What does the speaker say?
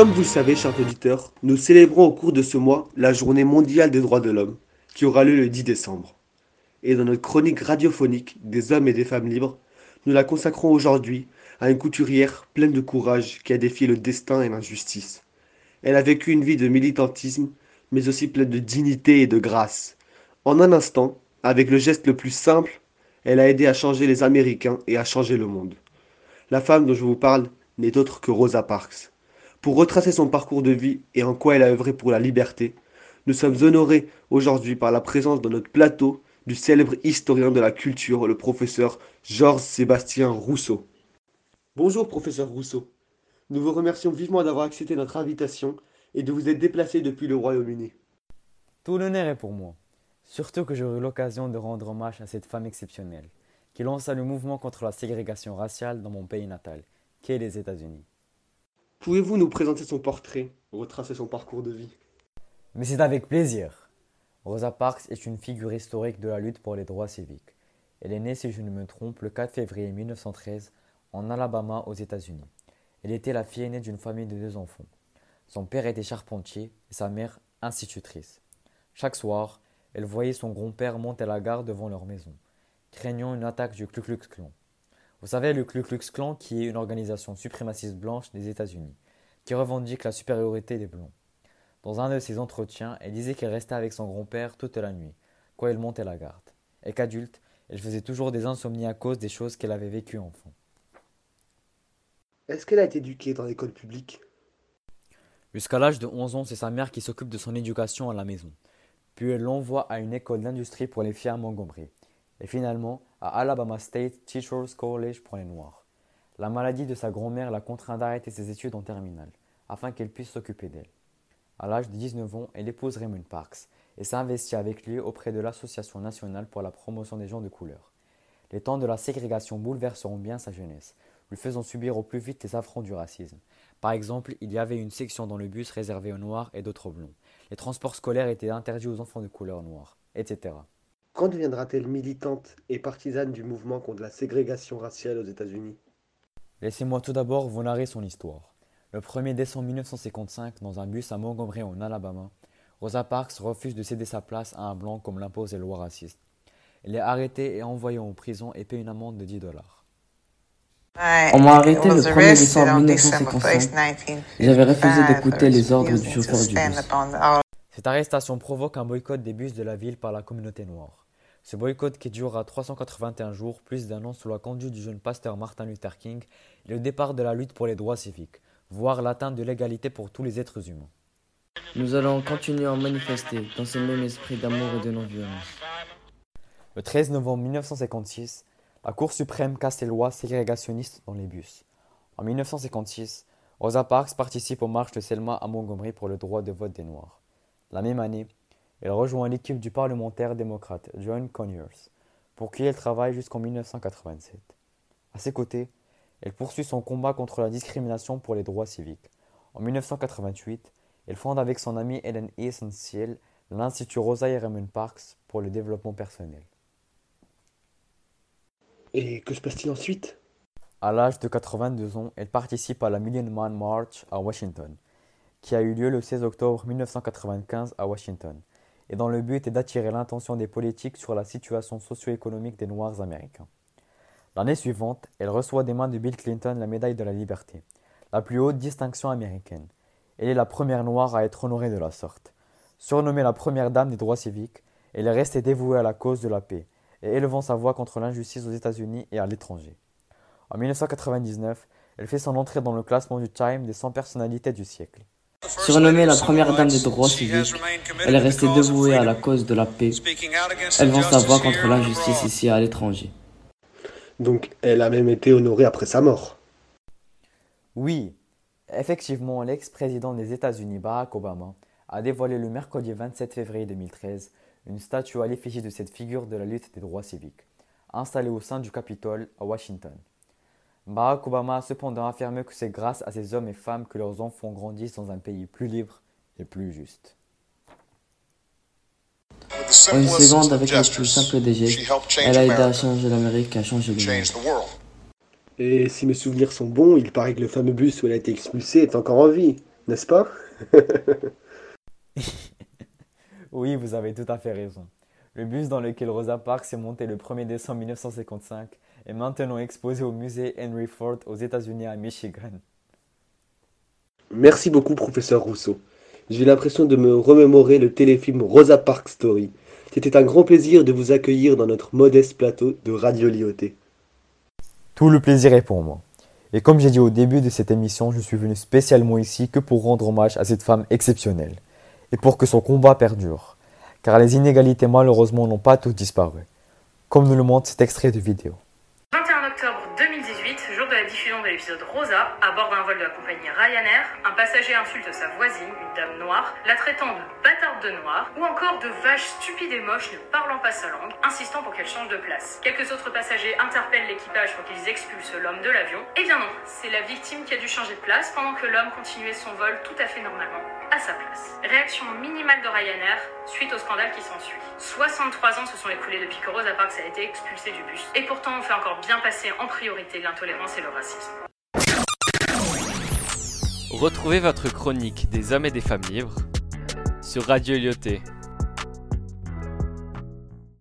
Comme vous le savez, chers auditeurs, nous célébrons au cours de ce mois la journée mondiale des droits de l'homme, qui aura lieu le 10 décembre. Et dans notre chronique radiophonique des hommes et des femmes libres, nous la consacrons aujourd'hui à une couturière pleine de courage qui a défié le destin et l'injustice. Elle a vécu une vie de militantisme, mais aussi pleine de dignité et de grâce. En un instant, avec le geste le plus simple, elle a aidé à changer les Américains et à changer le monde. La femme dont je vous parle n'est autre que Rosa Parks. Pour retracer son parcours de vie et en quoi elle a œuvré pour la liberté, nous sommes honorés aujourd'hui par la présence dans notre plateau du célèbre historien de la culture, le professeur Georges Sébastien Rousseau. Bonjour professeur Rousseau. Nous vous remercions vivement d'avoir accepté notre invitation et de vous être déplacé depuis le Royaume-Uni. Tout l'honneur est pour moi, surtout que j'aurai l'occasion de rendre hommage à cette femme exceptionnelle, qui lança le mouvement contre la ségrégation raciale dans mon pays natal, qui est les États-Unis. Pouvez-vous nous présenter son portrait, retracer son parcours de vie? Mais c'est avec plaisir. Rosa Parks est une figure historique de la lutte pour les droits civiques. Elle est née, si je ne me trompe, le 4 février 1913 en Alabama aux États-Unis. Elle était la fille aînée d'une famille de deux enfants. Son père était charpentier et sa mère institutrice. Chaque soir, elle voyait son grand-père monter la gare devant leur maison, craignant une attaque du Ku Klux Klan. Vous savez, le Ku Klux Klan qui est une organisation suprémaciste blanche des États-Unis, qui revendique la supériorité des Blancs. Dans un de ses entretiens, elle disait qu'elle restait avec son grand-père toute la nuit, quand elle montait la garde, et qu'adulte, elle faisait toujours des insomnies à cause des choses qu'elle avait vécues enfant. Est-ce qu'elle a été éduquée dans l'école publique? Jusqu'à l'âge de 11 ans, c'est sa mère qui s'occupe de son éducation à la maison. Puis elle l'envoie à une école d'industrie pour les filles à Montgomery. Et finalement, à Alabama State Teachers College pour les Noirs. La maladie de sa grand-mère l'a contraint d'arrêter ses études en terminale, afin qu'elle puisse s'occuper d'elle. À l'âge de 19 ans, elle épouse Raymond Parks et s'investit avec lui auprès de l'Association nationale pour la promotion des gens de couleur. Les temps de la ségrégation bouleverseront bien sa jeunesse, lui faisant subir au plus vite les affronts du racisme. Par exemple, il y avait une section dans le bus réservée aux noirs et d'autres blonds. Les transports scolaires étaient interdits aux enfants de couleur noire, etc. Quand deviendra-t-elle militante et partisane du mouvement contre la ségrégation raciale aux États-Unis? Laissez-moi tout d'abord vous narrer son histoire. Le 1er décembre 1955, dans un bus à Montgomery en Alabama, Rosa Parks refuse de céder sa place à un blanc comme l'imposent les lois racistes. Elle est arrêtée et envoyée en prison et paie une amende de 10 dollars. On m'a arrêté le 1er décembre 1955. J'avais refusé d'écouter les ordres du chauffeur du bus. Cette arrestation provoque un boycott des bus de la ville par la communauté noire. Ce boycott qui durera 381 jours, plus d'un an sous la conduite du jeune pasteur Martin Luther King, est le départ de la lutte pour les droits civiques, voire l'atteinte de l'égalité pour tous les êtres humains. Nous allons continuer à manifester dans ce même esprit d'amour et de non-violence. Le 13 novembre 1956, la Cour suprême casse les lois ségrégationnistes dans les bus. En 1956, Rosa Parks participe aux marches de Selma à Montgomery pour le droit de vote des Noirs. La même année, elle rejoint l'équipe du parlementaire démocrate John Conyers, pour qui elle travaille jusqu'en 1987. À ses côtés, elle poursuit son combat contre la discrimination pour les droits civiques. En 1988, elle fonde avec son amie Ellen Essentiel l'Institut Rosa et Raymond Parks pour le développement personnel. Et que se passe-t-il ensuite? À l'âge de 82 ans, elle participe à la Million Man March à Washington, qui a eu lieu le 16 octobre 1995 à Washington, et dont le but est d'attirer l'attention des politiques sur la situation socio-économique des Noirs américains. L'année suivante, elle reçoit des mains de Bill Clinton la médaille de la liberté, la plus haute distinction américaine. Elle est la première noire à être honorée de la sorte. Surnommée la première dame des droits civiques, elle est restée dévouée à la cause de la paix et élevant sa voix contre l'injustice aux États-Unis et à l'étranger. En 1999, elle fait son entrée dans le classement du Time des 100 personnalités du siècle. Surnommée la première dame des droits civiques, elle est restée dévouée à la cause de la paix, élevant sa voix contre l'injustice ici et à l'étranger. Donc elle a même été honorée après sa mort. Oui, effectivement, l'ex-président des États-Unis Barack Obama a dévoilé le mercredi 27 février 2013 une statue à l'effigie de cette figure de la lutte des droits civiques, installée au sein du Capitole à Washington. Barack Obama a cependant affirmé que c'est grâce à ces hommes et femmes que leurs enfants grandissent dans un pays plus libre et plus juste. En une seconde, avec le plus simple des gestes, elle a aidé à changer l'Amérique, à changer le monde. Et si mes souvenirs sont bons, il paraît que le fameux bus où elle a été expulsée est encore en vie, n'est-ce pas? Oui, vous avez tout à fait raison. Le bus dans lequel Rosa Parks s'est monté le 1er décembre 1955 est maintenant exposé au musée Henry Ford aux États-Unis à Michigan. Merci beaucoup, professeur Rousseau. J'ai l'impression de me remémorer le téléfilm Rosa Parks Story. C'était un grand plaisir de vous accueillir dans notre modeste plateau de Radio Lyoté. Tout le plaisir est pour moi. Et comme j'ai dit au début de cette émission, je suis venu spécialement ici que pour rendre hommage à cette femme exceptionnelle et pour que son combat perdure, car les inégalités malheureusement n'ont pas toutes disparu, comme nous le montre cet extrait de vidéo. De l'épisode Rosa, à bord d'un vol de la compagnie Ryanair, un passager insulte sa voisine, une dame noire, la traitant de bâtarde de noir, ou encore de vache stupide et moche ne parlant pas sa langue, insistant pour qu'elle change de place. Quelques autres passagers interpellent l'équipage pour qu'ils expulsent l'homme de l'avion. Eh bien non, c'est la victime qui a dû changer de place pendant que l'homme continuait son vol tout à fait normalement à sa place. Réaction minimale de Ryanair suite au scandale qui s'ensuit. 63 ans se sont écoulés depuis que Rosa Parks a été expulsée du bus. Et pourtant, on fait encore bien passer en priorité l'intolérance et le racisme. Retrouvez votre chronique des hommes et des femmes libres sur Radio Lyoté